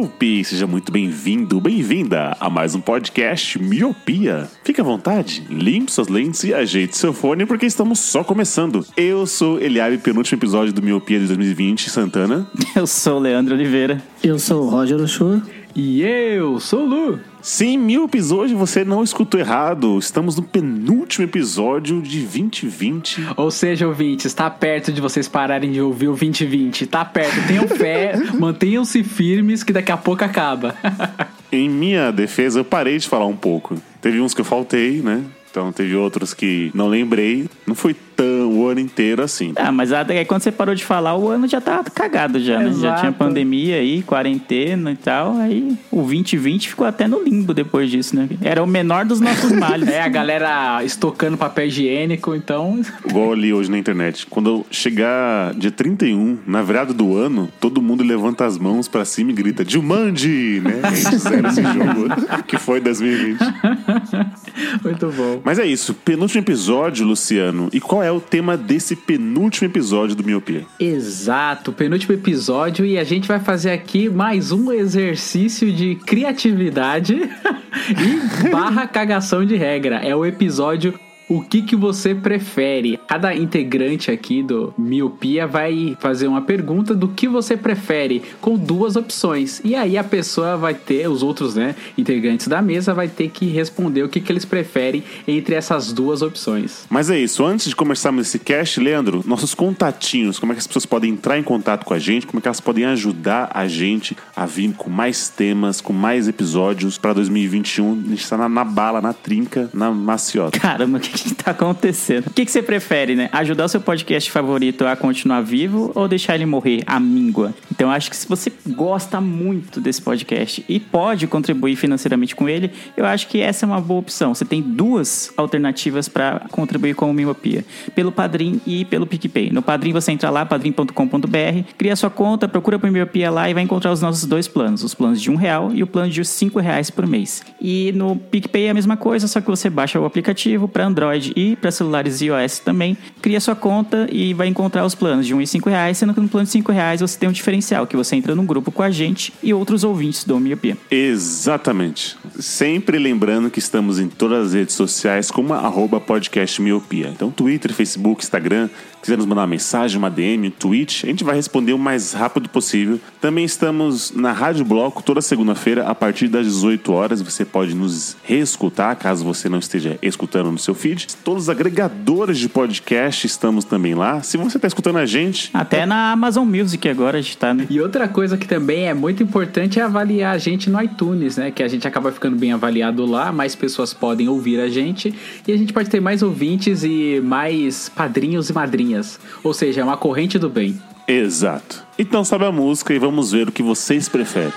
Olá, Miopi! Seja muito bem-vindo, bem-vinda a mais um podcast Miopia. Fique à vontade, limpe suas lentes e ajeite seu fone porque estamos só começando. Eu sou Eliabe, penúltimo episódio do Miopia de 2020, Santana. Eu sou o Leandro Oliveira. Eu sou o Roger Ochoa. E eu sou o Lu. Sim, Miopis, hoje você não escutou errado. Estamos no penúltimo episódio de 2020. Ou seja, ouvinte, está perto de vocês pararem de ouvir o 2020. Tá perto, tenham fé, mantenham-se firmes que daqui a pouco acaba. Em minha defesa, eu parei de falar um pouco. Teve uns que eu faltei, né? Então teve outros que não lembrei. Não foi tão o ano inteiro assim. Ah, mas até quando você parou de falar, o ano já tá cagado já, né? Já Exato. tinha pandemia aí, quarentena e tal. Aí o 2020 ficou até no limbo depois disso, né? Era o menor dos nossos males. É, a galera estocando papel higiênico, então. Igual eu li hoje na internet. Quando chegar dia 31, na virada do ano, todo mundo levanta as mãos pra cima e grita Jumanji, né? A gente zera esse jogo que foi 2020. Muito bom. Mas é isso, penúltimo episódio, Luciano. E qual é o tema desse penúltimo episódio do Miopia? Exato, penúltimo episódio e a gente vai fazer aqui mais um exercício de criatividade e barra cagação de regra. É o episódio o que, que você prefere? Cada integrante aqui do Miopia vai fazer uma pergunta do que você prefere, com duas opções. E aí a pessoa vai ter, os outros né, integrantes da mesa, vai ter que responder o que, que eles preferem entre essas duas opções. Mas é isso, antes de começarmos esse cast, Leandro, nossos contatinhos, como é que as pessoas podem entrar em contato com a gente, como é que elas podem ajudar a gente a vir com mais temas, com mais episódios para 2021. A gente está na, na bala, na trinca, na maciota. Caramba, o que, que tá acontecendo? O que, que você prefere, né? Ajudar o seu podcast favorito a continuar vivo ou deixar ele morrer à míngua? Então, acho que se você gosta muito desse podcast e pode contribuir financeiramente com ele, eu acho que essa é uma boa opção. Você tem duas alternativas para contribuir com o Miopia: pelo Padrim e pelo PicPay. No Padrim, você entra lá, padrim.com.br, cria sua conta, procura por Miopia lá e vai encontrar os nossos dois planos: os planos de um real e o plano de cinco reais por mês. E no PicPay é a mesma coisa, só que você baixa o aplicativo para Android e para celulares iOS também. Cria sua conta e vai encontrar os planos de 1 e 5 reais, sendo que no plano de 5 reais você tem um diferencial, que você entra num grupo com a gente e outros ouvintes do Miopia. Exatamente. Sempre lembrando que estamos em todas as redes sociais como arroba podcast miopia. Então, Twitter, Facebook, Instagram, quiser nos mandar uma mensagem, uma DM, um tweet, a gente vai responder o mais rápido possível. Também estamos na Rádio Bloco toda segunda-feira a partir das 18 horas. Você pode nos reescutar caso você não esteja escutando no seu feed. Todos os agregadores de podcast estamos também lá. Se você está escutando a gente, Até na Amazon Music agora a gente tá, né? E outra coisa que também é muito importante é avaliar a gente no iTunes, né? Que a gente acaba ficando bem avaliado lá, mais pessoas podem ouvir a gente e a gente pode ter mais ouvintes e mais padrinhos e madrinhas. Ou seja, é uma corrente do bem. Exato. Então sobe a música e vamos ver o que vocês preferem.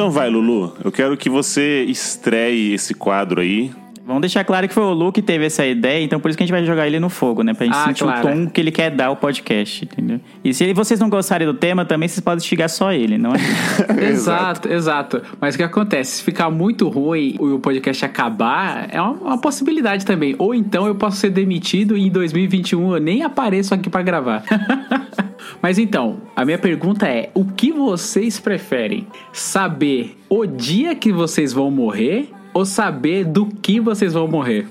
Então vai, Lulu. Eu quero que você estreie esse quadro aí. Vamos deixar claro que foi o Lu que teve essa ideia, então por isso que a gente vai jogar ele no fogo, né? Pra gente Ah, sentir claro. o tom que ele quer dar ao podcast, entendeu? E se vocês não gostarem do tema, também vocês podem xingar só ele, não é? Exato, exato. Mas o que acontece? Se ficar muito ruim e o podcast acabar, é uma, uma possibilidade também. Ou então eu posso ser demitido e em 2021 eu nem apareço aqui pra gravar. Mas então, a minha pergunta é: o que vocês preferem? Saber o dia que vocês vão morrer ou saber do que vocês vão morrer?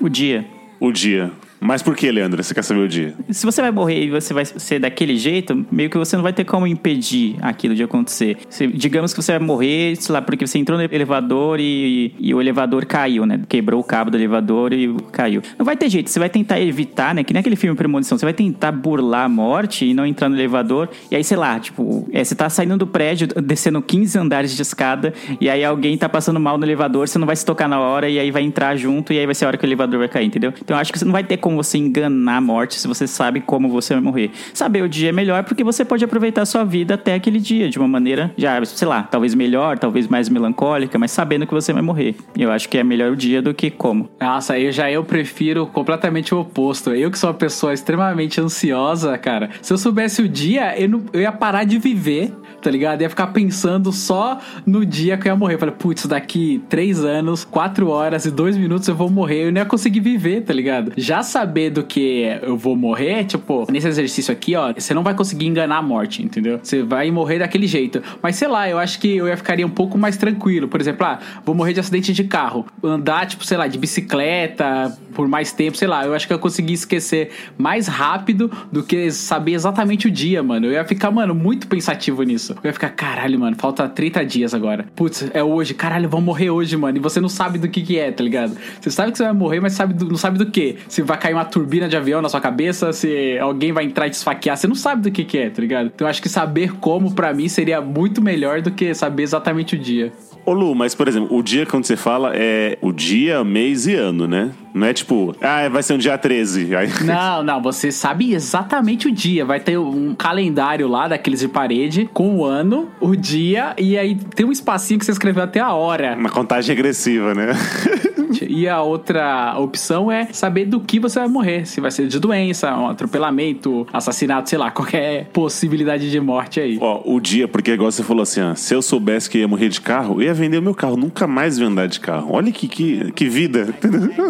o dia. O dia. Mas por que, Leandro? Você quer saber o dia? Se você vai morrer e você vai ser daquele jeito, meio que você não vai ter como impedir aquilo de acontecer. Se- digamos que você vai morrer, sei lá, porque você entrou no elevador e, e o elevador caiu, né? Quebrou o cabo do elevador e caiu. Não vai ter jeito, você vai tentar evitar, né? Que nem aquele filme Premonição, você vai tentar burlar a morte e não entrar no elevador. E aí, sei lá, tipo, é, você tá saindo do prédio, descendo 15 andares de escada, e aí alguém tá passando mal no elevador, você não vai se tocar na hora, e aí vai entrar junto, e aí vai ser a hora que o elevador vai cair, entendeu? Então eu acho que você não vai ter como você enganar a morte se você sabe como você vai morrer. Saber o dia é melhor porque você pode aproveitar a sua vida até aquele dia, de uma maneira, já, sei lá, talvez melhor, talvez mais melancólica, mas sabendo que você vai morrer. Eu acho que é melhor o dia do que como. Nossa, eu já eu prefiro completamente o oposto. Eu que sou uma pessoa extremamente ansiosa, cara. Se eu soubesse o dia, eu, não, eu ia parar de viver, tá ligado? Ia ficar pensando só no dia que eu ia morrer. Eu falei, putz, daqui três anos, quatro horas e dois minutos eu vou morrer. Eu não ia conseguir viver, tá ligado? Já saber do que eu vou morrer, tipo, nesse exercício aqui, ó, você não vai conseguir enganar a morte, entendeu? Você vai morrer daquele jeito. Mas sei lá, eu acho que eu ia ficaria um pouco mais tranquilo. Por exemplo, ah, vou morrer de acidente de carro. Andar, tipo, sei lá, de bicicleta por mais tempo, sei lá. Eu acho que eu consegui esquecer mais rápido do que saber exatamente o dia, mano. Eu ia ficar, mano, muito pensativo nisso. Eu ia ficar, caralho, mano, falta 30 dias agora. Putz, é hoje. Caralho, vou morrer hoje, mano. E você não sabe do que que é, tá ligado? Você sabe que você vai morrer, mas sabe do- não sabe do que. Se vai cair uma turbina de avião na sua cabeça, se alguém vai entrar e te esfaquear. Você não sabe do que que é, tá ligado? Então eu acho que saber como, pra mim, seria muito melhor do que saber exatamente o dia. Ô Lu, mas por exemplo, o dia quando você fala é o dia, mês e ano, né? Não é tipo, ah, vai ser um dia 13. Aí... Não, não, você sabe exatamente o dia. Vai ter um calendário lá, daqueles de parede, com o ano, o dia, e aí tem um espacinho que você escreveu até a hora. Uma contagem regressiva, né? E a outra opção é saber do que você vai morrer. Se vai ser de doença, um atropelamento, assassinato, sei lá, qualquer possibilidade de morte aí. Ó, o dia, porque igual você falou assim, ó, se eu soubesse que ia morrer de carro, eu ia vender o meu carro, nunca mais ia andar de carro. Olha que, que, que vida.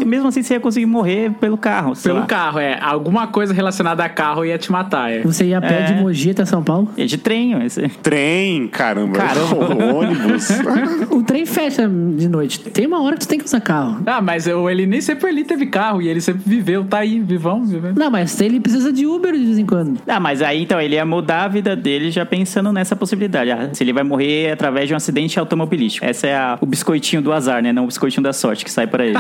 E mesmo assim você ia conseguir morrer pelo carro. sei Pelo lá. carro, é. Alguma coisa relacionada a carro ia te matar, é. Você ia a pé É. de Mogi até São Paulo? É de trem, esse. Trem, caramba. Caramba. ônibus. O trem fecha de noite. Tem uma hora que tu tem que usar carro. Ah, mas eu, ele nem sempre ele teve carro e ele sempre viveu, tá aí, vivão, vivendo. Não, mas ele precisa de Uber de vez em quando. Ah, mas aí então ele ia mudar a vida dele já pensando nessa possibilidade. Ah, se ele vai morrer através de um acidente automobilístico. Essa é a- o biscoitinho do azar, né? Não o biscoitinho da sorte que sai pra ele.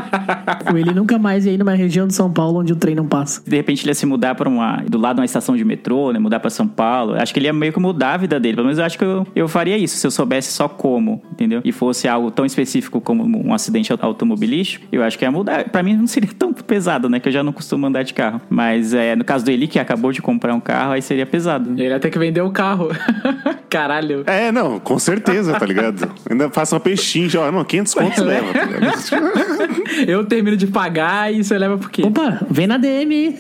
Ou ele nunca mais ia ir numa região de São Paulo onde o trem não passa. de repente ele ia se mudar para uma do lado de uma estação de metrô, né? Mudar pra São Paulo. Acho que ele ia meio que mudar a vida dele. Pelo menos eu acho que eu, eu faria isso se eu soubesse só como, entendeu? E fosse algo tão específico como um acidente automobilístico, eu acho que ia mudar. Pra mim não seria tão pesado, né? Que eu já não costumo andar de carro. Mas é, no caso do Eli, que acabou de comprar um carro, aí seria pesado. Ele ia ter que vender o carro. Caralho. É, não, com certeza, tá ligado? Ainda faça uma peixinha, ó, não, 500 contos leva, tá ligado? Eu termino de pagar e você leva por quê? Opa, vem na DM.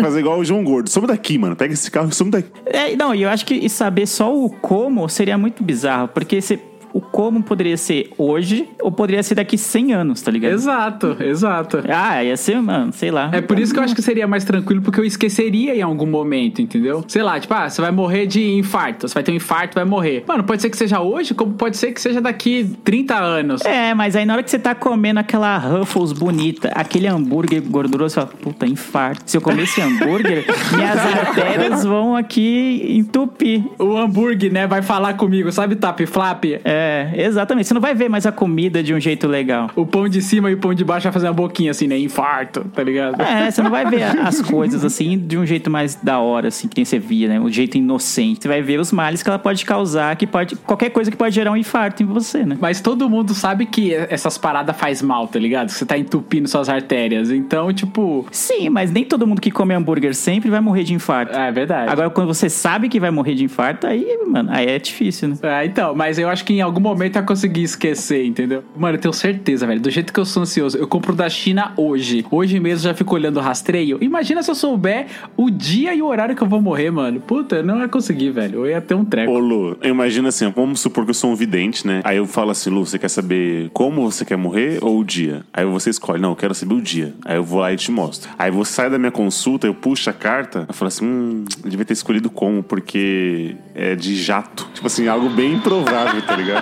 Fazer igual o João Gordo. Some daqui, mano. Pega esse carro e some daqui. É, não, e eu acho que saber só o como seria muito bizarro, porque você o como poderia ser hoje ou poderia ser daqui 100 anos, tá ligado? Exato, exato. Ah, ia ser, mano, sei lá. É por isso que eu acho que seria mais tranquilo, porque eu esqueceria em algum momento, entendeu? Sei lá, tipo, ah, você vai morrer de infarto. Você vai ter um infarto, vai morrer. Mano, pode ser que seja hoje, como pode ser que seja daqui 30 anos. É, mas aí na hora que você tá comendo aquela Ruffles bonita, aquele hambúrguer gorduroso, você fala, puta, infarto. Se eu comer esse hambúrguer, minhas artérias vão aqui entupir. O hambúrguer, né, vai falar comigo, sabe tap flap? É, exatamente. Você não vai ver mais a comida de um jeito legal. O pão de cima e o pão de baixo vai fazer uma boquinha assim, né? Infarto, tá ligado? É, você não vai ver as coisas assim de um jeito mais da hora, assim, que nem você via, né? Um jeito inocente. Você vai ver os males que ela pode causar, que pode. qualquer coisa que pode gerar um infarto em você, né? Mas todo mundo sabe que essas paradas faz mal, tá ligado? Você tá entupindo suas artérias. Então, tipo. Sim, mas nem todo mundo que come hambúrguer sempre vai morrer de infarto. É verdade. Agora, quando você sabe que vai morrer de infarto, aí, mano, aí é difícil, né? É, então, mas eu acho que em algum momento eu consegui esquecer, entendeu? Mano, eu tenho certeza, velho. Do jeito que eu sou ansioso, eu compro da China hoje. Hoje mesmo já fico olhando o rastreio. Imagina se eu souber o dia e o horário que eu vou morrer, mano. Puta, eu não ia conseguir, velho. Eu ia ter um treco. Ô, Lu, imagina assim, vamos supor que eu sou um vidente, né? Aí eu falo assim, Lu, você quer saber como você quer morrer ou o dia? Aí você escolhe, não, eu quero saber o dia. Aí eu vou lá e te mostro. Aí você sai da minha consulta, eu puxo a carta, eu falo assim, hum, eu devia ter escolhido como, porque é de jato. Tipo assim, algo bem improvável, tá ligado?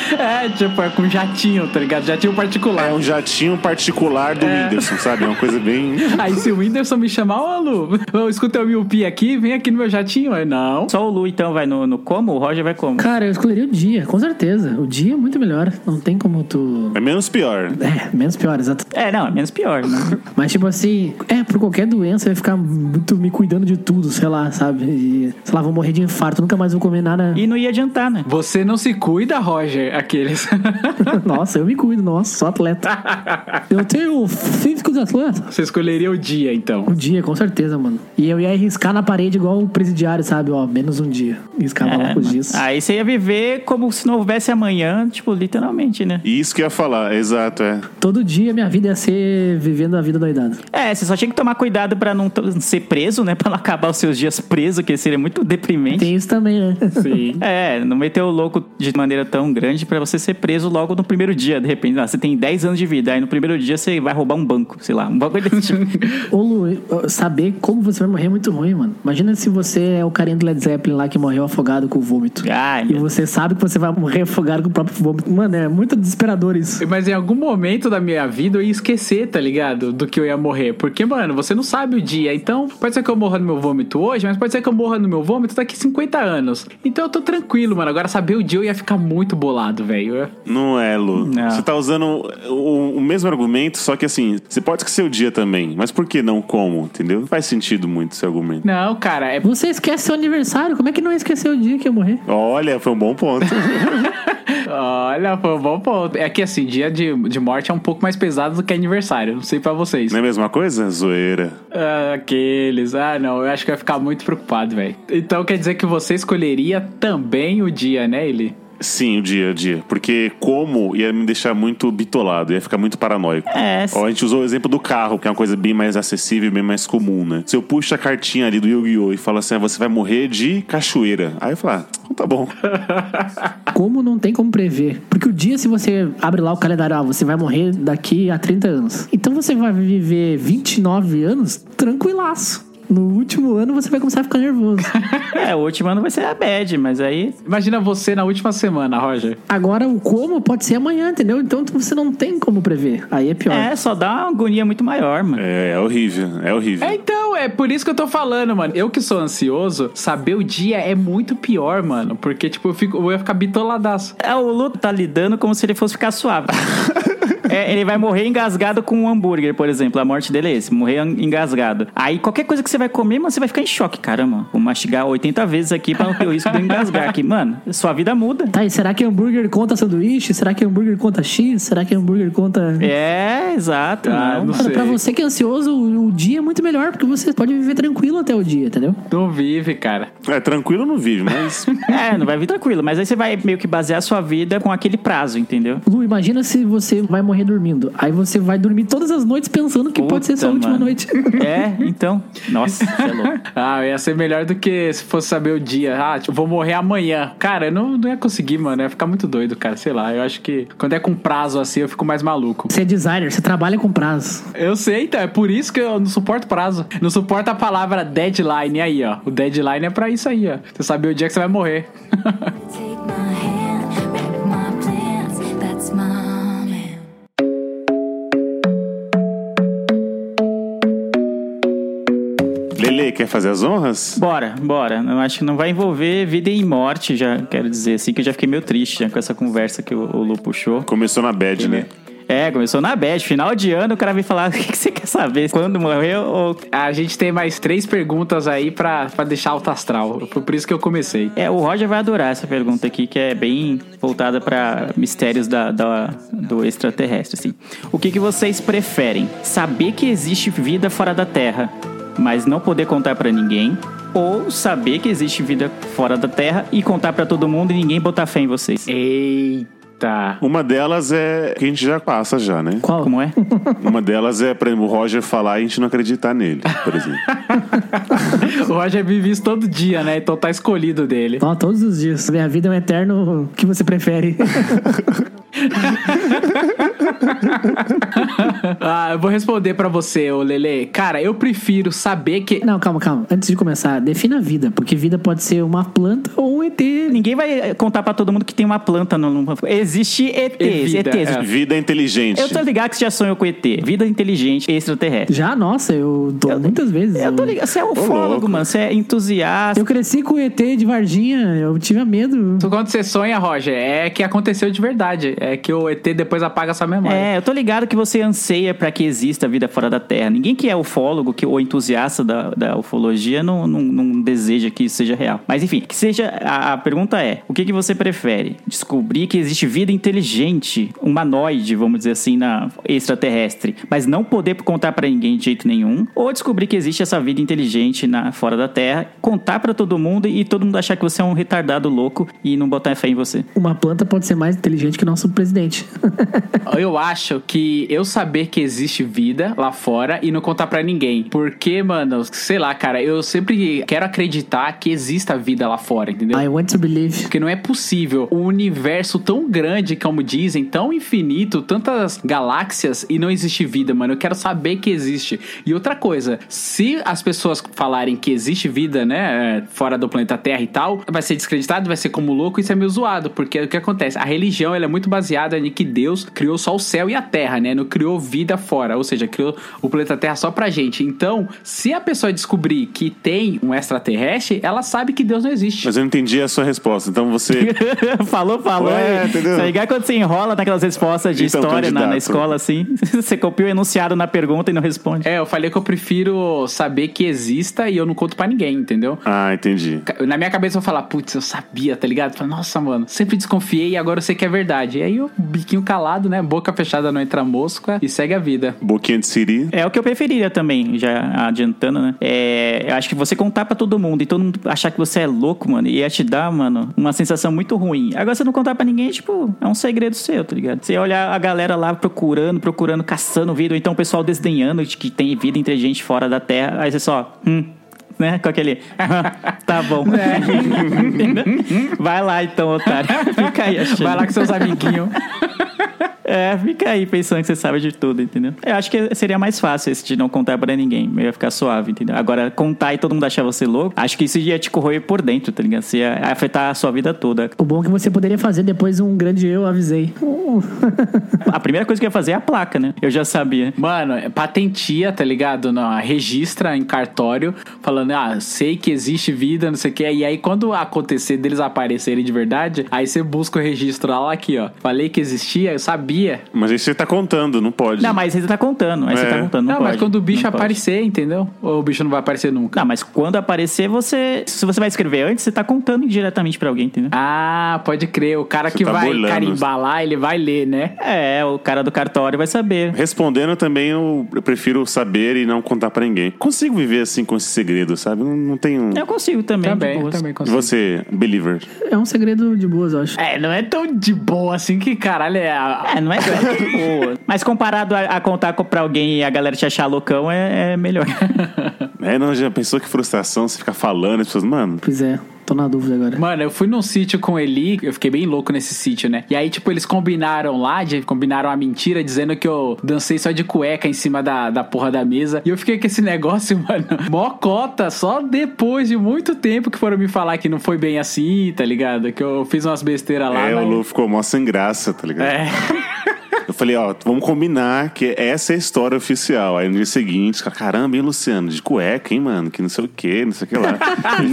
É, tipo, é com jatinho, tá ligado? Jatinho particular. É um jatinho particular do Whindersson, sabe? É uma coisa bem. Aí se o Whindersson me chamar, ô Lu, eu escuta o miopia aqui, vem aqui no meu jatinho. Aí, não. Só o Lu, então, vai no, no como? O Roger vai como? Cara, eu escolheria o dia, com certeza. O dia é muito melhor. Não tem como tu. É menos pior. É, menos pior, exato. É, não, é menos pior, né? Mas, tipo assim, é, por qualquer doença, eu ia ficar muito me cuidando de tudo, sei lá, sabe? E, sei lá, vou morrer de infarto, nunca mais vou comer nada. E não ia adiantar, né? Você não se cuida, Roger, aqueles. nossa, eu me cuido, nossa, sou atleta. eu tenho físico de atleta. Você escolheria o dia, então. Um dia, com certeza, mano. E eu ia riscar na parede igual o presidiário, sabe? Ó, menos um dia. Riscava lá É, com os mano. dias. Aí você ia viver como se não houvesse amanhã, tipo, literalmente, né? Isso que eu ia falar, exato, é. Todo dia minha vida ia ser vivendo a vida doidada. É, você só tinha que tomar cuidado pra não ser preso, né? Pra não acabar os seus dias preso, que seria muito deprimente. Tem isso também, né? Sim. É, não meter o louco de maneira tão grande pra você ser preso logo no primeiro dia, de repente. Ah, você tem 10 anos de vida, aí no primeiro dia você vai roubar um banco, sei lá, um bagulho desse tipo. Ô Lu, saber como você vai morrer é muito ruim, mano. Imagina se você é o carinha do Led Zeppelin lá que morreu afogado com o vômito. Ai, E meu você sabe que você vai morrer afogado com o próprio vômito. Mano, é muito desesperador isso. Mas em algum momento da minha vida eu ia esquecer, tá ligado? Do que eu ia morrer. Porque, mano, você não sabe o dia. Então, pode ser que eu morra no meu vômito hoje, mas pode ser que eu morra no meu vômito daqui 50 anos. Então eu tô tranquilo, mano. Agora saber o dia eu ia ficar muito bolado, velho. Não é, Lu. Não. Você tá usando o, o mesmo argumento, só que assim, você pode esquecer o dia também. Mas por que não como, entendeu? Não faz sentido muito esse argumento. Não, cara, é. Você esquece seu aniversário. Como é que não esqueceu o dia que ia morrer? Olha, foi um bom ponto. Olha, foi um bom ponto. É que assim, dia de, de morte é um pouco mais pesado do que aniversário. Não sei pra vocês. não é a mesma coisa? Zoeira. Ah, aqueles. Ah, não, eu acho que eu ia ficar muito preocupado, velho. Então quer dizer que você escolheria também o dia, né, ele? Sim, o dia a dia. Porque como ia me deixar muito bitolado, ia ficar muito paranoico. É, Ó, a gente usou o exemplo do carro, que é uma coisa bem mais acessível, bem mais comum, né? Se eu puxo a cartinha ali do Yu-Gi-Oh! e falo assim, ah, você vai morrer de cachoeira. Aí eu falo, ah, então tá bom. Como não tem como prever? Porque o dia, se você abre lá o calendário, ah, você vai morrer daqui a 30 anos. Então você vai viver 29 anos tranquilaço. No último ano você vai começar a ficar nervoso. É, o último ano vai ser a bad, mas aí. Imagina você na última semana, Roger. Agora, o como pode ser amanhã, entendeu? Então você não tem como prever. Aí é pior. É, só dá uma agonia muito maior, mano. É, é horrível, é horrível. É, então, é por isso que eu tô falando, mano. Eu que sou ansioso, saber o dia é muito pior, mano. Porque, tipo, eu, fico, eu ia ficar bitoladaço. É, o Lu tá lidando como se ele fosse ficar suave. É, ele vai morrer engasgado com um hambúrguer, por exemplo. A morte dele é esse, morrer engasgado. Aí qualquer coisa que você vai comer, mano, você vai ficar em choque. Caramba, vou mastigar 80 vezes aqui pra não ter o risco de eu engasgar aqui. Mano, sua vida muda. Tá, e será que hambúrguer conta sanduíche? Será que hambúrguer conta X? Será que hambúrguer conta. É, exato. Ah, não. não Cara, pra você que é ansioso, o o dia é muito melhor, porque você pode viver tranquilo até o dia, entendeu? Não vive, cara. É, tranquilo não vive, mas É, não vai vir tranquilo. Mas aí você vai meio que basear a sua vida com aquele prazo, entendeu? Lu, imagina se você vai morrer dormindo. Aí você vai dormir todas as noites pensando que pode ser sua Puta, última mano. noite. É, então. Nossa, você é louco. Ah, ia ser melhor do que se fosse saber o dia. Ah, tipo, vou morrer amanhã. Cara, eu não, não ia conseguir, mano. Eu ia ficar muito doido, cara. Sei lá, eu acho que quando é com prazo assim, eu fico mais maluco. Você é designer, você trabalha com prazo. Eu sei, então. É por isso que eu não suporto prazo. Não suporto a palavra deadline aí, ó. O deadline é pra isso aí, ó. Você saber o dia que você vai morrer. Take my hand, Quer fazer as honras? Bora, bora. Eu acho que não vai envolver vida e morte, já quero dizer assim, que eu já fiquei meio triste já, com essa conversa que o, o Lu puxou. Começou na bad, né? É, começou na bad. Final de ano, o cara vem falar: o que que você quer saber? Quando morreu? Ou... A gente tem mais três perguntas aí pra, pra deixar alto astral. Foi por isso que eu comecei. É, o Roger vai adorar essa pergunta aqui, que é bem voltada pra mistérios da, da- do extraterrestre. Assim. O que, que vocês preferem? Saber que existe vida fora da Terra, mas não poder contar pra ninguém? Ou saber que existe vida fora da Terra e contar pra todo mundo e ninguém botar fé em vocês? Eita. Uma delas é que a gente já passa já, né? Qual? Como é? Uma delas é, por exemplo, o Roger falar e a gente não acreditar nele, por exemplo. O Roger vive isso todo dia, né? Então tá escolhido dele. Ó, todos os dias. Minha vida é um eterno. O que você prefere? ah, eu vou responder pra você, ô Lele. Cara, eu prefiro saber que. Não, calma, calma. Antes de começar, defina a vida, porque vida pode ser uma planta ou um ET. Ninguém vai contar pra todo mundo que tem uma planta no. Existe ETs, vida, ETs. é. Vida inteligente. Eu tô ligado que você já sonhou com ET. Vida inteligente extraterrestre. Já, nossa, eu tô muitas vezes. Eu tô ligado. Você é ufólogo, mano. Você é entusiasta. Eu cresci com o ET de Varginha, eu tinha medo. Quando você sonha, Roger, é que aconteceu de verdade. É que o ET depois apaga sua memória. É, eu tô ligado que você anseia pra que exista vida fora da Terra. Ninguém que é ufólogo que, ou entusiasta da, da ufologia não, não, não deseja que isso seja real. Mas enfim, que seja. A, a pergunta é: o que, que você prefere? Descobrir que existe vida inteligente, humanoide, vamos dizer assim, na extraterrestre, mas não poder contar pra ninguém de jeito nenhum? Ou descobrir que existe essa vida inteligente na, fora da Terra, contar pra todo mundo e todo mundo achar que você é um retardado louco e não botar fé em você? Uma planta pode ser mais inteligente que o nosso presidente. Eu acho que eu saber que existe vida lá fora e não contar pra ninguém. Porque, mano, sei lá, cara, eu sempre quero acreditar que exista vida lá fora, entendeu? I want to believe. Porque não é possível o universo tão grande, como dizem, tão infinito, tantas galáxias e não existe vida, mano. Eu quero saber que existe. E outra coisa, se as pessoas falarem que existe vida, né, é, fora do planeta Terra e tal, vai ser descreditado, vai ser como louco, isso é meio zoado, porque o que acontece? A religião, ela é muito baseada em que Deus criou só o céu e a terra, né? Não criou vida fora, ou seja, criou o planeta Terra só pra gente. Então, se a pessoa descobrir que tem um extraterrestre, ela sabe que Deus não existe. Mas eu não entendi a sua resposta. Então você. falou, falou. Ué, e- entendeu? Tá ligado quando você enrola naquelas respostas de Então, história na, na escola, assim? Você copia o enunciado na pergunta e não responde. É, eu falei que eu prefiro saber que exista e eu não conto pra ninguém, entendeu? Ah, entendi. Na minha cabeça eu vou falar, putz, eu sabia, tá ligado? Falo, Nossa, mano, sempre desconfiei e agora eu sei que é verdade. E aí o biquinho calado, né? Boca fechada não entra mosca e segue a vida. Boquinha de Siri. É o que eu preferiria também, já adiantando, né? É, eu acho que você contar pra todo mundo e todo mundo achar que você é louco, mano, ia te dar, mano, uma sensação muito ruim. Agora, você não contar pra ninguém, tipo, é um segredo seu, tá ligado? Você olhar a galera lá procurando, procurando, caçando vida, ou então o pessoal desdenhando de que tem vida inteligente fora da Terra, aí você só, hum. Né? Com aquele. tá bom. Entendeu? Vai lá então, otário. Fica aí achando. Vai lá com seus amiguinhos. É, fica aí pensando que você sabe de tudo, entendeu? Eu acho que seria mais fácil esse de não contar pra ninguém. Eu ia ficar suave, entendeu? Agora, contar e todo mundo achar você louco, acho que isso ia te corroer por dentro, tá ligado? Você ia afetar a sua vida toda. O bom é que você poderia fazer depois um grande eu avisei. Uh. A primeira coisa que eu ia fazer é a placa, né? Eu já sabia. Mano, é patentia, tá ligado? Não, registra em cartório, falando, ah, sei que existe vida, não sei o que. E aí, quando acontecer deles aparecerem de verdade, aí você busca o registro lá aqui, ó. Falei que existia, eu sabia. Mas aí você tá contando, não pode. Não, mas aí você tá contando. Aí você É. tá contando. Não, Não, mas quando o bicho não pode. aparecer, entendeu? Ou o bicho não vai aparecer nunca. Não, mas quando aparecer, você. Se você vai escrever antes, você tá contando diretamente pra alguém, entendeu? Ah, pode crer. O cara Você que tá vai burlando. carimbar lá, ele vai ler, né? É, o cara do cartório vai saber. Respondendo também, eu, eu prefiro saber e não contar pra ninguém. Consigo viver assim com esse segredo, sabe? Não, não tenho. Eu consigo também. de Também, boas. também E consigo. você, believer? É um segredo de boas, eu acho. É, não é tão de boa assim que caralho é. a- É, não é tão boa. Mas comparado a, a contar co- pra alguém e a galera te achar loucão, é, é melhor. É, não, já pensou que frustração você ficar falando, as pessoas, mano. Pois é, tô na dúvida agora. Mano, eu fui num sítio com ele, eu fiquei bem louco nesse sítio, né? E aí, tipo, eles combinaram lá, de, combinaram a mentira, dizendo que eu dancei só de cueca em cima da, da porra da mesa. E eu fiquei com esse negócio, mano, mó cota, só depois de muito tempo que foram me falar que não foi bem assim, tá ligado? Que eu fiz umas besteiras lá. é, mas- o Lu ficou mó sem graça, tá ligado? É. Eu falei, ó, vamos combinar que essa é a história oficial. Aí no dia seguinte, os caras, caramba, hein, Luciano? De cueca, hein, mano? Que não sei o que, não sei o que lá.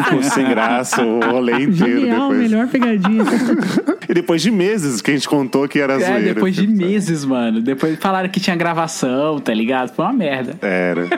Ficou sem graça o rolê inteiro Genial, depois. melhor pegadinha. E depois de meses que a gente contou que era É, zoeira. depois de tipo, meses, mano. Depois falaram que tinha gravação, tá ligado? Foi uma merda. Era.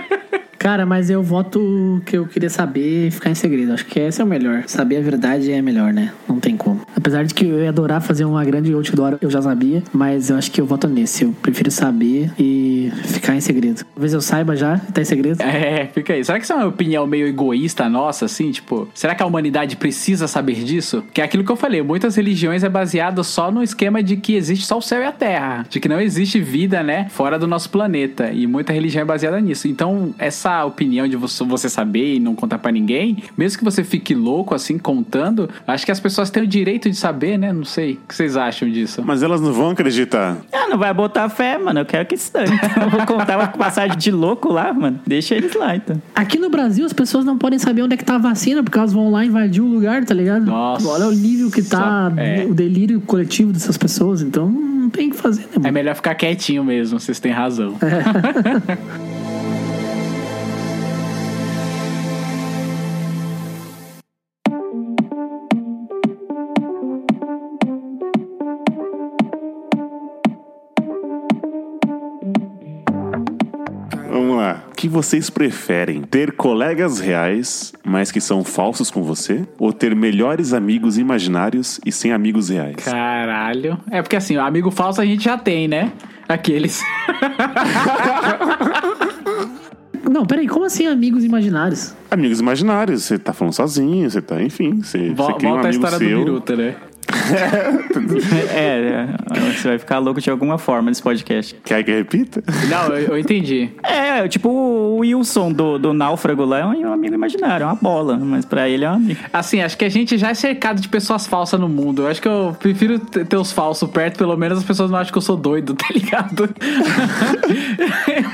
Cara, mas eu voto que eu queria saber e ficar em segredo. Acho que esse é o melhor. Saber a verdade é melhor, né? Não tem como. Apesar de que eu ia adorar fazer uma grande outdoor, eu já sabia. Mas eu acho que eu voto nesse. Eu prefiro saber e ficar em segredo. Talvez eu saiba já e tá em segredo. É, fica aí. Será que isso é uma opinião meio egoísta nossa, assim? Tipo, será que a humanidade precisa saber disso? Que é aquilo que eu falei, muitas religiões é baseado só no esquema de que existe só o céu e a terra. De que não existe vida, né, fora do nosso planeta. E muita religião é baseada nisso. Então, essa essa opinião de você saber e não contar pra ninguém, mesmo que você fique louco assim contando, acho que as pessoas têm o direito de saber, né? Não sei. O que vocês acham disso? Mas elas não vão acreditar. Ah, não vai botar fé, mano. Eu quero que se dane. Então, eu vou contar uma passagem de louco lá, mano. Deixa eles lá, então. Aqui no Brasil, as pessoas não podem saber onde é que tá a vacina, porque elas vão lá invadir o lugar, tá ligado? Nossa. Olha o nível que tá É. o delírio coletivo dessas pessoas. Então, não tem o que fazer, né, É mano? melhor ficar quietinho mesmo, vocês têm razão. Vamos que vocês preferem? Ter colegas reais, mas que são falsos com você? Ou ter melhores amigos imaginários e sem amigos reais? Caralho. É porque assim, amigo falso a gente já tem, né? Aqueles. Não, peraí, como assim amigos imaginários? Amigos imaginários, você tá falando sozinho, você tá, enfim, você, Vol- você cria um Volta a amigo história do seu. Biruta, né? É, é, você vai ficar louco de alguma forma nesse podcast. Quer que eu repita? Não, eu, eu entendi. É, tipo o Wilson do, do Náufrago lá é um, é um amigo imaginário, é uma bola, mas pra ele é um amigo. Assim, acho que a gente já é cercado de pessoas falsas no mundo. Eu acho que eu prefiro ter os falsos perto, pelo menos as pessoas não acham que eu sou doido, tá ligado?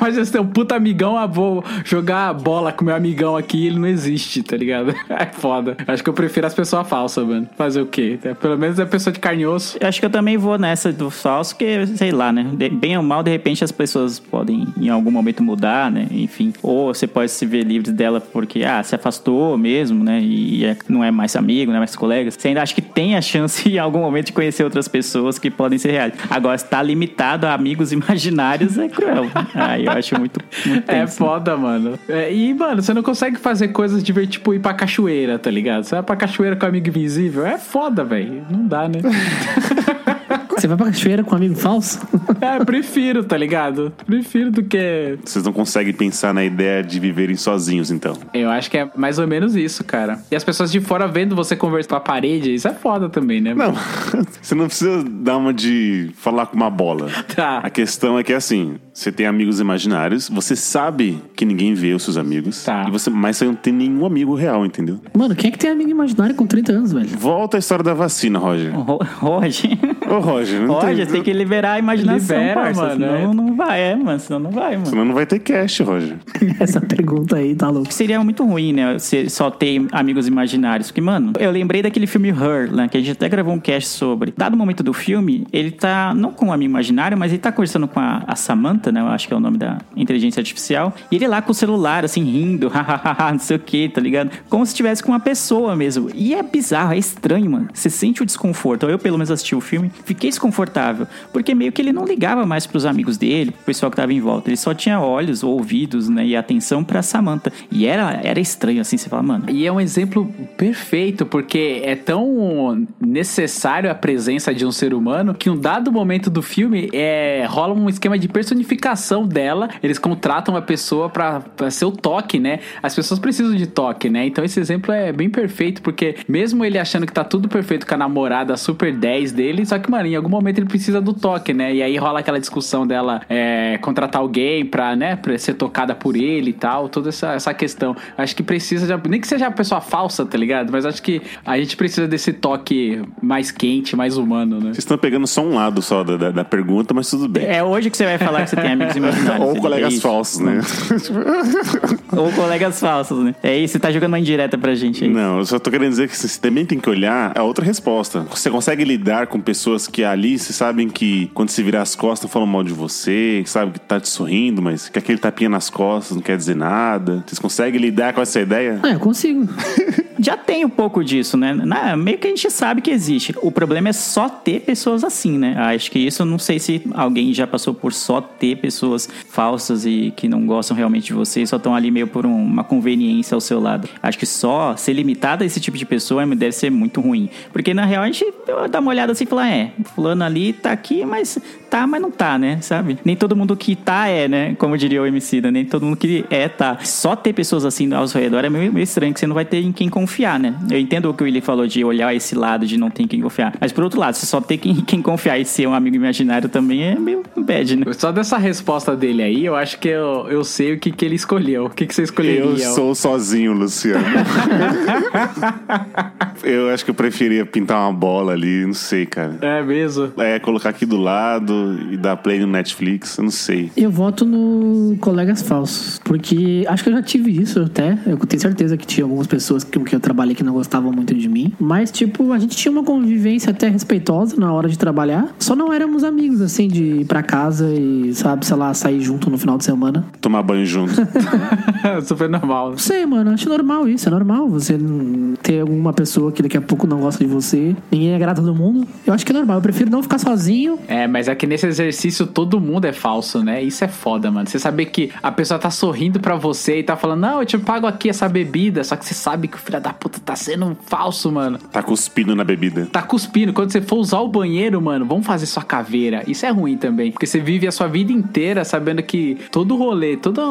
Imagina você ter um puta amigão, ah, vou jogar bola com meu amigão aqui e ele não existe, tá ligado? É foda. Acho que eu prefiro as pessoas falsas, mano. Fazer o quê? É, Pelo menos é pessoa de carne e osso. Acho que eu também vou nessa do falso, que, sei lá, né? De- bem ou mal, de repente as pessoas podem em algum momento mudar, né? Enfim. Ou você pode se ver livre dela porque, ah, se afastou mesmo, né? E é- não é mais amigo, não é mais colega. Você ainda acha que tem a chance em algum momento de conhecer outras pessoas que podem ser reais. Agora, estar limitado a amigos imaginários é cruel. Aí eu acho muito, muito É tenso. foda, mano. É, e, mano, você não consegue fazer coisas de ver, tipo, ir pra cachoeira, tá ligado? Você vai pra cachoeira com amigo invisível? É foda, velho. Não dá, né? Você vai pra cachoeira com um amigo falso? é, prefiro, tá ligado? Prefiro do que. Vocês não conseguem pensar na ideia de viverem sozinhos, então. Eu acho que é mais ou menos isso, cara. E as pessoas de fora vendo você conversar com a parede, isso é foda também, né? Não, você não precisa dar uma de falar com uma bola. Tá. A questão é que assim, você tem amigos imaginários, você sabe que ninguém vê os seus amigos, Tá. e você, mas você não tem nenhum amigo real, entendeu? Mano, quem é que tem amigo imaginário com 30 anos, velho? Volta à história da vacina, Roger. Ro- Roger. Ô, Roger, não Roger, tem que liberar a imaginação, Libera, parça. mano, senão é. não vai, é, mano. Senão não vai, mano. Senão não vai ter cast, Roger. Essa pergunta aí tá louco. Seria muito ruim, né? Você só ter amigos imaginários. Porque, mano, eu lembrei daquele filme Her, né? Que a gente até gravou um cast sobre. Dado o momento do filme, ele tá não com um amigo imaginário, mas ele tá conversando com a, a Samantha, né? Eu acho que é o nome da inteligência artificial. E ele lá com o celular, assim, rindo, hahaha, não sei o que, tá ligado? Como se estivesse com uma pessoa mesmo. E é bizarro, é estranho, mano. Você sente o desconforto. Eu, pelo menos, assisti o filme, fiquei desconfortável. Porque meio que ele não ligava mais pros amigos dele, pro pessoal que tava em volta. Ele só tinha olhos, ouvidos, né? E atenção pra Samantha. E era, era estranho, assim, você fala, mano. E é um exemplo perfeito, porque é tão necessário a presença de um ser humano que um dado momento do filme é, rola um esquema de personificação dela. Eles contratam uma pessoa pra ser o toque, né? As pessoas precisam de toque, né? Então esse exemplo é bem perfeito, porque mesmo ele achando que tá tudo perfeito com a namorada super 10 dele, só que, mano, em algum momento ele precisa do toque, né? E aí rola aquela discussão dela é, contratar alguém pra, né, pra ser tocada por ele e tal, toda essa, essa questão. Acho que precisa, de, nem que seja uma pessoa falsa, tá ligado? Mas acho que a gente precisa desse toque mais quente, mais humano, né? Vocês estão pegando só um lado só da, da, da pergunta, mas tudo bem. É hoje que você vai falar que você tem amigos imaginários. Ou É colegas isso. falsos, né? Ou colegas falsos, né? É isso, você tá jogando uma indireta pra gente aí. Não, eu só tô querendo dizer que você também tem que olhar a outra resposta. Você consegue lidar com pessoas que ali, vocês sabem que quando se virar as costas falam mal de você, que sabe que tá te sorrindo, mas que aquele tapinha nas costas não quer dizer nada. Vocês conseguem lidar com essa ideia? Ah, eu consigo. Já tem um pouco disso, né? Na- meio que a gente sabe que existe. O problema é só ter pessoas assim, né? Acho que isso, eu não sei se alguém já passou por só ter pessoas falsas e que não gostam realmente de você e só estão ali meio por um- uma conveniência ao seu lado. Acho que só ser limitado a esse tipo de pessoa deve ser muito ruim. Porque na real a gente dá uma olhada assim e fala, é, fulano ali tá aqui, mas tá, mas não tá, né? Sabe? Nem todo mundo que tá é, né? Como diria o MC, né? Nem todo mundo que é tá. Só ter pessoas assim ao seu redor é meio, meio estranho, que você não vai ter em quem confiar. né? Eu entendo o que o Willi falou de olhar esse lado de não ter em quem confiar. Mas por outro lado, se só ter quem, quem confiar e ser um amigo imaginário também é meio bad, né? Só dessa resposta dele aí, eu acho que eu, eu sei o que, que ele escolheu. O que, que você escolheria? Eu sou sozinho, Luciano. eu acho que eu preferia pintar uma bola ali, não sei, cara. É mesmo? É, colocar aqui do lado e dar play no Netflix, eu não sei. Eu voto no colegas falsos, porque acho que eu já tive isso até. Eu tenho certeza que tinha algumas pessoas com que eu trabalhei que não gostavam muito de mim. Mas, tipo, a gente tinha uma convivência até respeitosa na hora de trabalhar. Só não éramos amigos, assim, de ir pra casa e, sabe, sei lá, sair junto no final de semana. Tomar banho junto. Super normal. Não sei, mano, acho normal isso. É normal você ter alguma pessoa que daqui a pouco não gosta de você. Ninguém é grato todo mundo. Eu acho que é normal. Eu prefiro não ficar sozinho. É, mas é que nesse exercício todo mundo é falso, né? Isso é foda, mano. Você saber que a pessoa tá sorrindo pra você e tá falando, não, eu te pago aqui essa bebida. Só que você sabe que o filho da puta tá sendo um falso, mano. Tá cuspindo na bebida. Tá cuspindo. Quando você for usar o banheiro, mano, vamos fazer sua caveira. Isso é ruim também. Porque você vive a sua vida inteira sabendo que todo rolê, toda,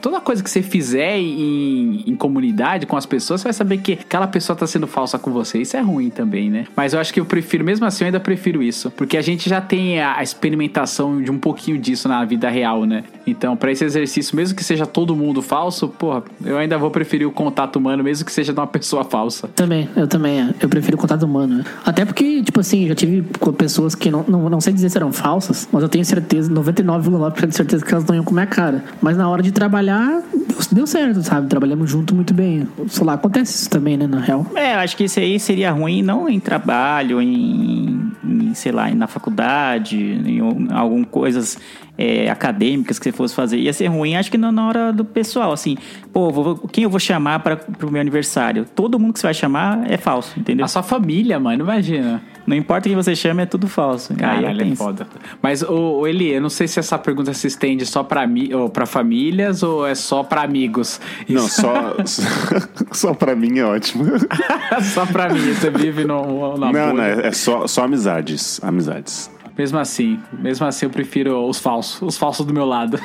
toda coisa que você fizer em, em comunidade com as pessoas, você vai saber que aquela pessoa tá sendo falsa com você. Isso é ruim também, né? Mas eu acho que eu prefiro, mesmo assim, eu ainda prefiro isso. Porque a gente já tem a experimentação de um pouquinho disso na vida real, né? Então, pra esse exercício, mesmo que seja todo mundo falso, porra, eu ainda vou preferir o contato humano, mesmo que seja de uma pessoa falsa. Também, eu também. é. Eu prefiro contato humano. né? Até porque, tipo assim, já tive com pessoas que não, não, não sei dizer se eram falsas, mas eu tenho certeza, 99,9% de certeza que elas não iam com a minha cara. Mas na hora de trabalhar, deu, deu certo, sabe? Trabalhamos junto muito bem. Sei lá, acontece isso também, né, na real. É, eu acho que isso aí seria ruim não em trabalho, em, em, sei lá, na faculdade, em algumas coisas é, acadêmicas que você fosse fazer. Ia ser ruim, acho que na, hora do pessoal, assim, pô, vou- quem eu vou chamar para pro meu aniversário? Todo mundo que você vai chamar é falso, entendeu? A sua família, mano, imagina. Não importa quem você chama, é tudo falso. Aí Caralho, é foda. Mas, ô, ô, Eli, eu não sei se essa pergunta se estende só pra, mi ou pra famílias ou é só pra amigos. Não, Isso- só, só pra mim é ótimo. só pra mim. Você vive no, na Não, bolha. não, é, é só, só amizades. Amizades. Mesmo assim, mesmo assim eu prefiro os falsos, os falsos do meu lado.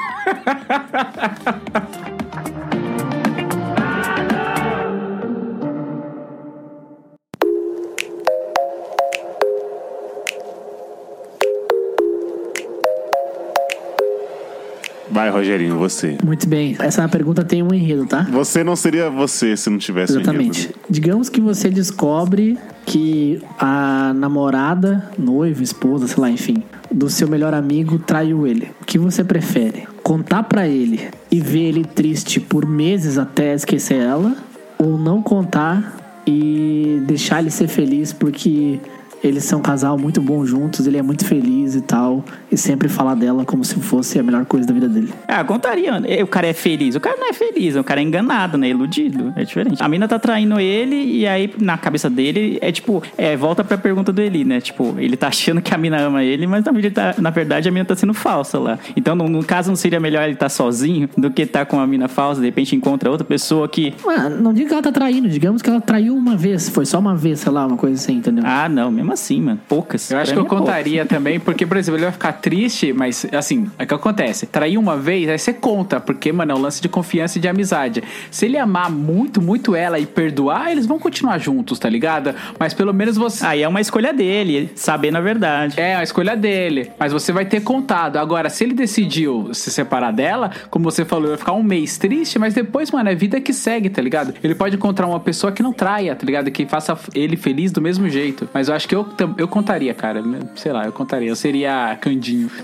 Vai, Rogerinho, você. Muito bem. Essa pergunta tem um enredo, tá? Você não seria você se não tivesse Exatamente. enredo. Digamos que você descobre que a namorada, noiva, esposa, sei lá, enfim, do seu melhor amigo traiu ele. O que você prefere? Contar pra ele e ver ele triste por meses até esquecer ela? Ou não contar e deixar ele ser feliz porque eles são um casal muito bom juntos, ele é muito feliz e tal, e sempre falar dela como se fosse a melhor coisa da vida dele. Ah, contaria. Eh, O cara é feliz. O cara não é feliz, o cara é enganado, né? Iludido. É diferente. A mina tá traindo ele e aí, na cabeça dele, é tipo, é, volta pra pergunta do Eli, né? Tipo, ele tá achando que a mina ama ele, mas na verdade, tá- na verdade a mina tá sendo falsa lá. Então, no, no caso, não seria melhor ele estar sozinho do que estar com a mina falsa, de repente encontra outra pessoa que. Ah, não diga que ela tá traindo, digamos que ela traiu uma vez, foi só uma vez, sei lá, uma coisa assim, entendeu? Ah, não, mesmo assim, mano. Poucas. Eu acho que eu é poucas. contaria também, porque, por exemplo, ele vai ficar triste, mas assim, é o que acontece. Trair uma vez, aí você conta, porque, mano, é um lance de confiança e de amizade. Se ele amar muito, muito ela e perdoar, eles vão continuar juntos, tá ligado? Mas pelo menos você. Aí é uma escolha dele, saber na verdade. É, a escolha dele. Mas você vai ter contado. Agora, se ele decidiu se separar dela, como você falou, vai ficar um mês triste, mas depois, mano, é vida que segue, tá ligado? Ele pode encontrar uma pessoa que não traia, tá ligado? Que faça ele feliz do mesmo jeito. Mas eu acho que eu, tam- eu contaria, cara. Sei lá, eu contaria. Eu seria Candinho.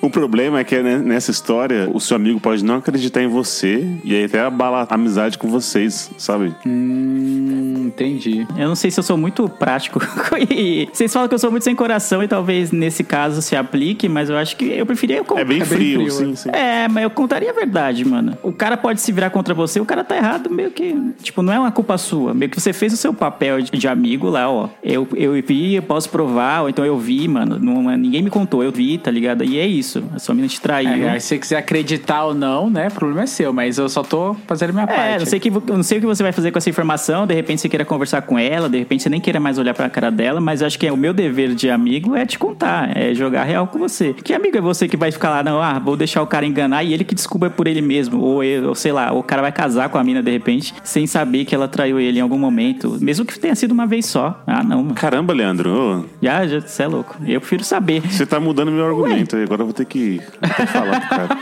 O problema é que né, nessa história, o seu amigo pode não acreditar em você e aí até abalar a amizade com vocês, sabe? hum, entendi. Eu não sei se eu sou muito prático. E Vocês falam que eu sou muito sem coração e talvez nesse caso se aplique, mas eu acho que eu preferia. É bem bem frio, frio, sim, né? sim. É, mas eu contaria a verdade, mano. O cara pode se virar contra você, o cara tá errado, meio que. Tipo, não é uma culpa sua. Meio que você fez o seu papel de, de amigo lá, ó. Eu, eu vi, eu posso provar, ou então eu vi, mano. Não, ninguém me contou, eu vi, tá ligado? E é isso. A sua mina te traiu. É, se você quiser acreditar ou não, né? O problema é seu, mas eu só tô fazendo minha É, parte. não sei, que, não sei o que você vai fazer com essa informação, de repente você queira conversar com ela, de repente você nem queira mais olhar pra cara dela, mas acho que é o meu dever de amigo é te contar, é jogar real com você. Que amigo é você que vai ficar lá, não, ah, vou deixar o cara enganar e ele que desculpa por ele mesmo, ou, eu, ou sei lá, o cara vai casar com a mina de repente, sem saber que ela traiu ele em algum momento, mesmo que tenha sido uma vez só. Ah, não, mano. Caramba, Leandro, Já, já, você é louco. Eu prefiro saber. você tá mudando meu argumento aí. Agora eu vou ter que, vou ter que falar pro cara.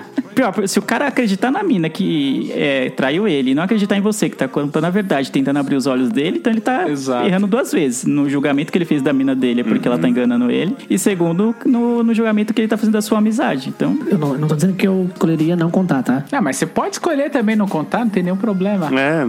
Pior, se o cara acreditar na mina que é, traiu ele e não acreditar em você, que tá contando a verdade, tentando abrir os olhos dele, então ele tá Exato. errando duas vezes. No julgamento que ele fez da mina dele é porque ela tá enganando ele. E segundo, no, no julgamento que ele tá fazendo da sua amizade. Então, Eu não, não tô dizendo que eu escolheria não contar, tá? Ah, mas você pode escolher também não contar, não tem nenhum problema. É,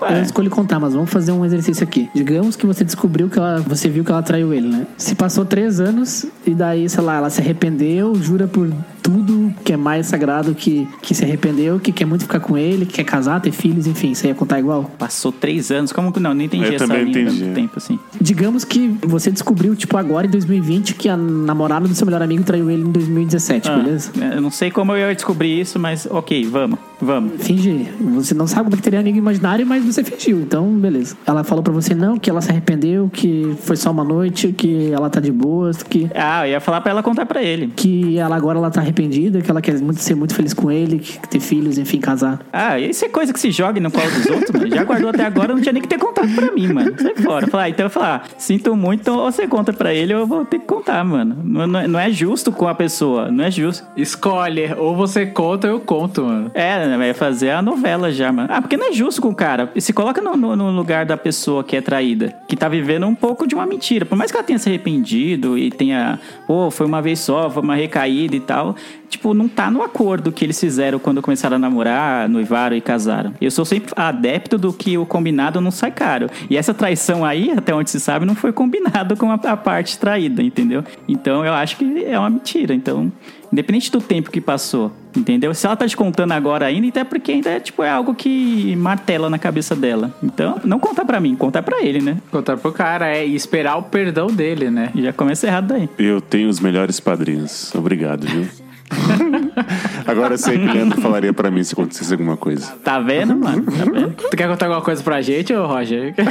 Eu escolhi contar, mas vamos fazer um exercício aqui. Digamos que você descobriu que ela. Você viu que ela traiu ele, né? Se passou três anos e daí, sei lá, ela se arrependeu, jura por tudo que é mais sagrado que, que se arrependeu, que quer muito ficar com ele, que quer casar, ter filhos, enfim, você ia contar igual? passou três anos. Como que não? Não entendi Eu essa também linha entendi. tempo assim. Digamos que você descobriu, tipo, agora em 2020, que a namorada do seu melhor amigo traiu ele em 2017, Ah, beleza? eu não sei como eu ia descobrir isso, mas ok, vamos, vamos. Finge. Você não sabe como é que teria amigo imaginário, mas você fingiu. Então, beleza. Ela falou pra você não, que ela se arrependeu, que foi só uma noite, que ela tá de boas, que, Ah, eu ia falar pra ela contar pra ele. que ela agora ela tá arrependida, que ela quer muito, ser muito feliz com ele, que ter filhos, enfim, casar. Ah, isso é coisa que se joga no colo dos outros, mano. Já guardou até agora, não tinha nem que ter contado pra mim, mano. Sai fora. Falar, ah, então eu falar, ah, sinto muito, então ou você conta pra ele, ou eu vou ter que contar, mano. Não, não é- não é justo com a pessoa, não é justo. Escolhe, ou você conta ou eu conto, mano. É, vai fazer a novela já, mano. Ah, porque não é justo com o cara. Se coloca no, no- no lugar da pessoa que é traída, que tá vivendo um pouco de uma mentira. Por mais que ela tenha se arrependido e tenha, pô, foi uma vez só, foi uma recaída e tal. Tipo, não tá no acordo que eles fizeram quando começaram a namorar, noivaram e casaram. Eu sou sempre adepto do que o combinado não sai caro. E essa traição aí, até onde se sabe, não foi combinado com a, a parte traída, entendeu? Então eu acho que é uma mentira. Então, independente do tempo que passou, entendeu? Se ela tá te contando agora ainda, então é porque ainda é, tipo, é algo que martela na cabeça dela. Então, não contar pra mim, contar pra ele, né? Contar pro cara, é, e esperar o perdão dele, né? E já começa errado daí. eu tenho os melhores padrinhos. Obrigado, viu? Agora eu sei que o Leandro falaria pra mim se acontecesse alguma coisa. Tá vendo, mano? Tá vendo? Tu quer contar alguma coisa pra gente, ô Roger?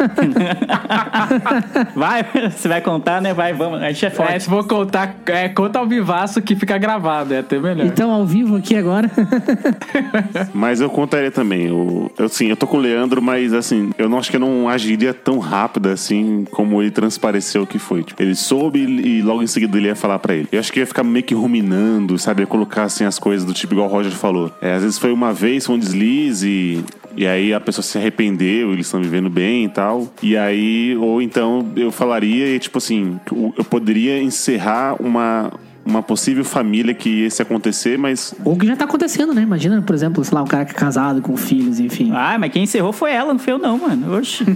Vai, você vai contar, né? Vai, vamos. A gente é forte. É, se for contar, é, conta ao vivaço que fica gravado, é até melhor. Então, ao vivo aqui agora. Mas eu contaria também. Eu, eu, sim, eu tô com o Leandro, mas assim, eu não acho que eu não agiria tão rápido assim como ele transpareceu que foi. Tipo, ele soube e logo em seguida ele ia falar pra ele. Eu acho que ia ficar meio que ruminando, sabe? Ia colocar assim as coisas do tipo igual o Roger falou. É, às vezes foi uma vez, foi um deslize. E aí a pessoa se arrependeu, eles estão vivendo bem e tal. E aí, ou então eu falaria, e, tipo assim, eu poderia encerrar uma, uma possível família que ia se acontecer, mas Ou que já tá acontecendo, né? Imagina, por exemplo, sei lá, um cara que é casado com filhos, enfim. Ah, mas quem encerrou foi ela, não foi eu não, mano. Oxi.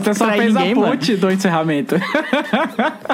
Você só fez ninguém, a mano. ponte do encerramento.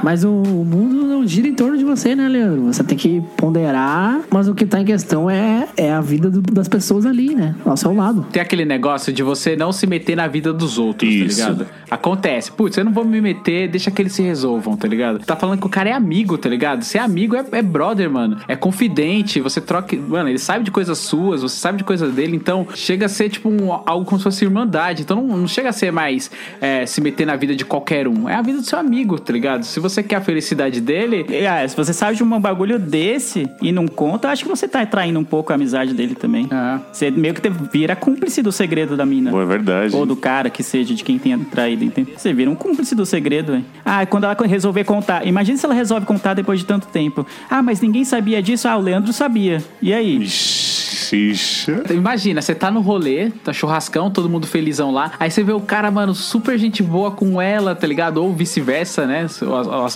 Mas o, o mundo não gira em torno de você, né, Leandro? Você tem que ponderar, mas o que tá em questão é, é a vida do- das pessoas ali, né? Ao seu lado. Tem aquele negócio de você não se meter na vida dos outros, Isso. tá ligado? Acontece. Putz, eu não vou me meter, deixa que eles se resolvam, tá ligado? Tá falando que o cara é amigo, tá ligado? Se é amigo, é, é brother, mano. É confidente, você troca. Mano, ele sabe de coisas suas, você sabe de coisas dele, então chega a ser tipo um- algo como se fosse irmandade. Então não, não chega a ser mais é, se meter na vida de qualquer um. É a vida do seu amigo, tá ligado? Se você quer a felicidade dele, ah, se você sabe de um bagulho desse e não conta, acho que você tá traindo um pouco a amizade dele também. Ah. Você meio que vira cúmplice do segredo da mina. Pô, é verdade. Ou do cara que seja, de quem tenha traído, entende? Você vira um cúmplice do segredo, hein? Ah, e quando ela resolver contar. Imagina se ela resolve contar depois de tanto tempo. Ah, mas ninguém sabia disso. Ah, o Leandro sabia. E aí? Ixi, ixi. Imagina, você tá no rolê, tá churrascão, todo mundo felizão lá. Aí você vê o cara, mano, super gente boa com ela, tá ligado? Ou vice-versa, né?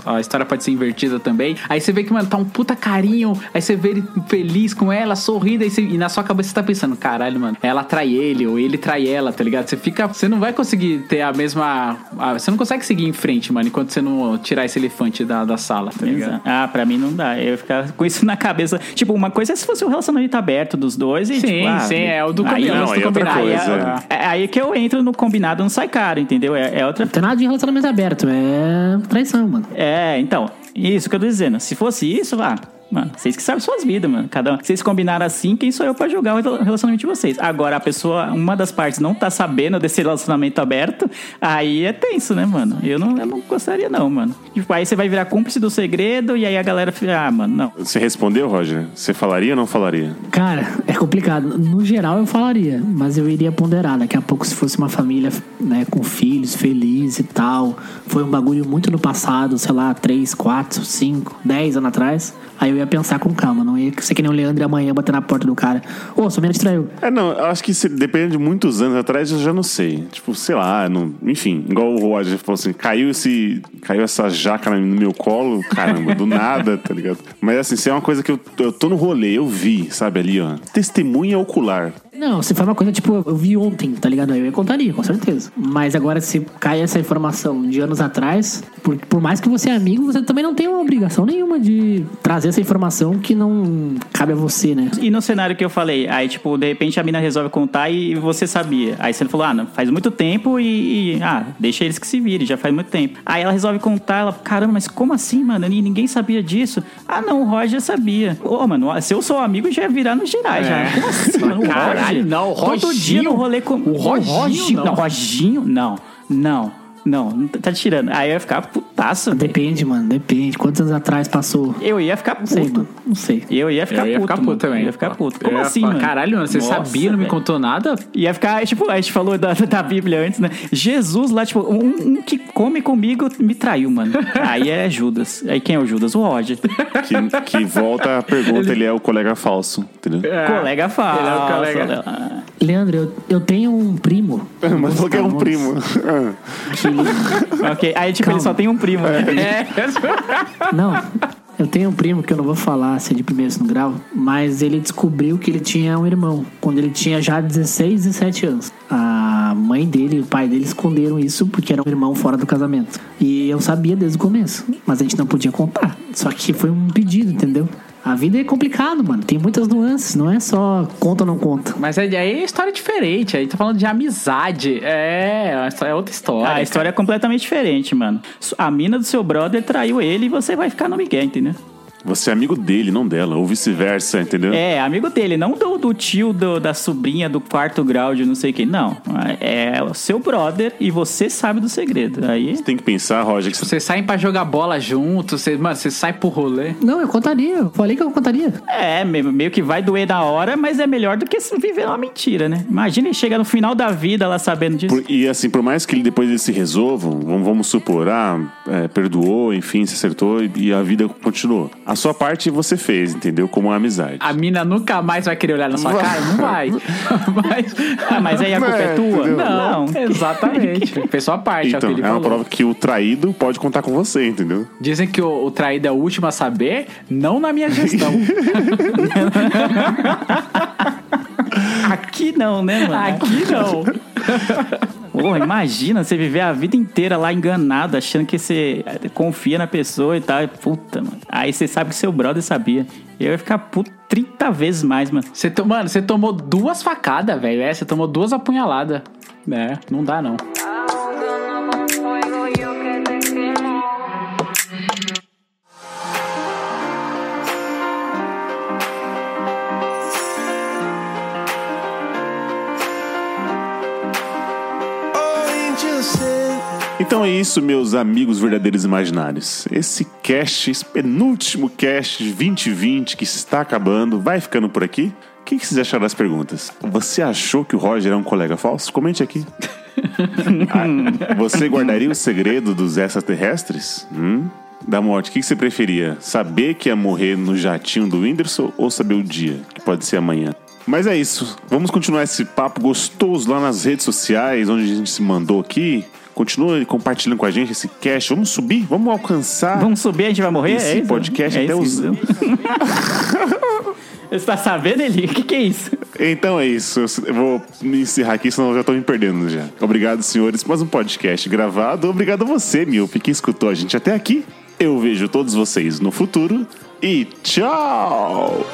A, a- a história pode ser invertida também. Aí você vê que, mano, tá um puta carinho. Aí você vê ele feliz com ela, sorrindo. Aí você- e na sua cabeça você tá pensando, caralho, mano, ela trai ele, ou ele trai ela, tá ligado? Você fica. Você não vai conseguir ter a mesma. a- você não consegue seguir em frente, mano, enquanto você não tirar esse elefante da, da sala, tá ligado? Ah, pra mim não dá. Eu ia ficar com isso na cabeça. Tipo, uma coisa é se fosse um relacionamento aberto dos dois e Sim, tipo, ah, sim, é o do aí, combinado. não, aí é outra. É, é aí que eu entro no combinado, não sai caro, entendeu? É, é outra. Não tem nada de relacionamento aberto, é traição, mano. É, então, isso que eu tô dizendo. Se fosse isso, lá, Mano, vocês que sabem suas vidas, mano. Cada um. Vocês combinaram assim, quem sou eu pra julgar o rela- relacionamento de vocês? Agora, a pessoa, uma das partes não tá sabendo desse relacionamento aberto, aí é tenso, né, mano? Eu não, eu não gostaria, não, mano. Tipo, aí você vai virar cúmplice do segredo e aí a galera fica, ah, mano, não. Você respondeu, Roger? Você falaria ou não falaria? Cara, é complicado. No geral eu falaria, mas eu iria ponderar. Daqui a pouco, se fosse uma família né, com filhos, feliz e tal, foi um bagulho muito no passado, sei lá, 3, 4, 5, 10 anos atrás. Aí eu ia pensar com calma, não ia ser que nem o Leandro amanhã bater na porta do cara. Ô, sua menina te traiu. É, não, eu acho que se, dependendo de muitos anos atrás, eu já não sei. Tipo, sei lá, não, enfim, igual o Roger falou assim, caiu esse. Caiu essa jaca no meu colo, caramba, do nada, tá ligado? Mas assim, se é uma coisa que eu, eu tô no rolê, eu vi, sabe, ali, ó. Testemunha ocular. Não, se for uma coisa tipo, eu vi ontem, tá ligado? Eu contaria, com certeza. Mas agora, se cai essa informação de anos atrás, por, por mais que você é amigo, você também não tem uma obrigação nenhuma de trazer essa informação que não cabe a você, né? E no cenário que eu falei, aí, tipo, de repente a mina resolve contar e você sabia. Aí você falou, ah, não, faz muito tempo e, e, ah, deixa eles que se virem, já faz muito tempo. Aí ela resolve contar, ela, caramba, mas como assim, mano? E Ninguém sabia disso. Ah, não, o Roger sabia. Ô, mano, se eu sou amigo, já ia virar nos gerais, já. Como assim, mano? O Caralho, Roger? não, o Todo Roginho. dia no rolê com... O Roginho, não. não. Roginho, não. Não. Não, tá tirando. Aí eu ia ficar putaço. Depende, mano, depende. Quantos anos atrás passou? Eu ia ficar Não sei, puto. mano. Não sei. Eu ia ficar eu ia puto. ficar puto mano. também. Eu ia ficar puto. Como assim, falar, mano? Caralho, mano, você Nossa, sabia, não me contou nada? Ia ficar, tipo, a gente falou da, da Bíblia antes, né? Jesus lá, tipo, um, um que come comigo me traiu, mano. Aí é Judas. Aí quem é o Judas? O Roger. Que, que volta a pergunta, ele é o colega falso, entendeu? Colega falso. Ele é o colega. Leandro, eu, eu tenho um primo. Mas falou que é um primo. Que ele- ok. Aí, tipo, Calma. ele só tem um primo, né? Não, eu tenho um primo que eu não vou falar se é de primeiro ou grau, mas ele descobriu que ele tinha um irmão quando ele tinha já 16, 17 anos. A mãe dele e o pai dele esconderam isso porque era um irmão fora do casamento. E eu sabia desde o começo, mas a gente não podia contar. Só que foi um pedido, entendeu? A vida é complicado, mano. Tem muitas nuances, não é só conta ou não conta. Mas aí é história diferente. Aí tá falando de amizade. É, é outra história. Ah, a história é completamente diferente, mano. A mina do seu brother traiu ele e você vai ficar no Miguel, entendeu? Você é amigo dele, não dela, ou vice-versa, entendeu? É, amigo dele, não do, do tio do- da sobrinha do quarto grau de não sei quem. Não. É o seu brother e você sabe do segredo. Aí. Você tem que pensar, Roger, que você Vocês saem pra jogar bola junto, vocês, mano, vocês saem pro rolê. Não, eu contaria. Eu falei que eu contaria. É, me- meio que vai doer na hora, mas é melhor do que se viver uma mentira, né? Imagina ele chegar no final da vida lá sabendo disso. Por- e assim, por mais que ele depois eles se resolvam, vamos, vamos supor, ah, é, perdoou, enfim, se acertou e, e a vida continuou. A sua parte você fez, entendeu? Como uma amizade. A mina nunca mais vai querer olhar na sua cara? Não vai. Mas, Ah, mas aí a culpa é, É, tua? entendeu? Não. exatamente. Fez sua parte, é Então, ele é uma falou. prova que o traído pode contar com você, entendeu? Dizem que o, o traído é o último a saber, não na minha gestão. Aqui não, né, mano? Aqui não. Porra, imagina você viver a vida inteira lá enganado, achando que você confia na pessoa e tal. Puta, mano. Aí você sabe que seu brother sabia. Eu ia ficar puto 30 vezes mais, mano. Você to- Mano, você tomou duas facadas, velho. É, você tomou duas apunhaladas. É, não dá não. Então é isso, meus amigos verdadeiros imaginários. Esse cast, esse penúltimo cast de 2020 que está acabando, vai ficando por aqui. O que vocês acharam das perguntas? Você achou que o Roger é um colega falso? Comente aqui. Ah, você guardaria o segredo dos extraterrestres? Hum? Da morte, o que que você preferia? Saber que ia morrer no jatinho do Whindersson ou saber o dia, que pode ser amanhã? Mas é isso. Vamos continuar esse papo gostoso lá nas redes sociais, onde a gente se mandou aqui. Continua compartilhando com a gente esse cast. Vamos subir, vamos alcançar Vamos subir, a gente vai morrer? esse é podcast é até os. Você tá sabendo, Eli? O que, que é isso? Então é isso. Eu vou me encerrar aqui, senão eu já tô me perdendo já. Obrigado, senhores, por mais um podcast gravado. Obrigado a você, Miope, que escutou a gente até aqui. Eu vejo todos vocês no futuro e tchau!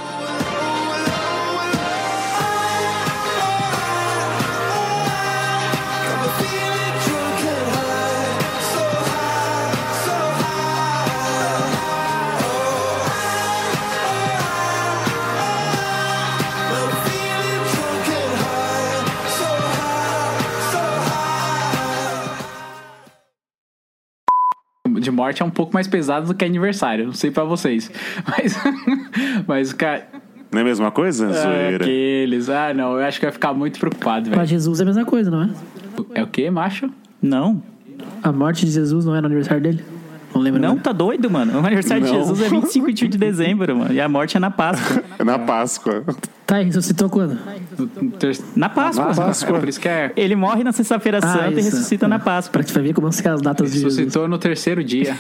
Morte é um pouco mais pesado do que aniversário. Não sei pra vocês. Mas, mas cara. Não é a mesma coisa? É, Zoeira. aqueles. Ah, não, eu acho que vai ficar muito preocupado, Pra velho. Jesus é a mesma coisa, não é? É o quê, macho? Não. A morte de Jesus não é no aniversário dele? Não lembro. Não, tá doido, mano. O aniversário de Não. Jesus é 25 de dezembro, mano. E a morte é na Páscoa. É na Páscoa. Tá, e ressuscitou quando? Na Páscoa. Na Páscoa. É por isso que é. Ele morre na sexta-feira Ah, santa e isso, ressuscita é. na Páscoa. Pra te vai ver como são as datas de Jesus. Ressuscitou no terceiro dia.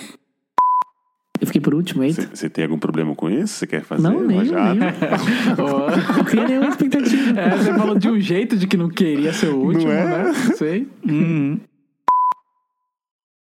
Eu fiquei por último, eita. Você tem algum problema com isso? Você quer fazer Não, nem, nem. Não cria nenhuma expectativa. é, você falou de um jeito de que não queria ser o último, Não é? né? Não sei. Uhum.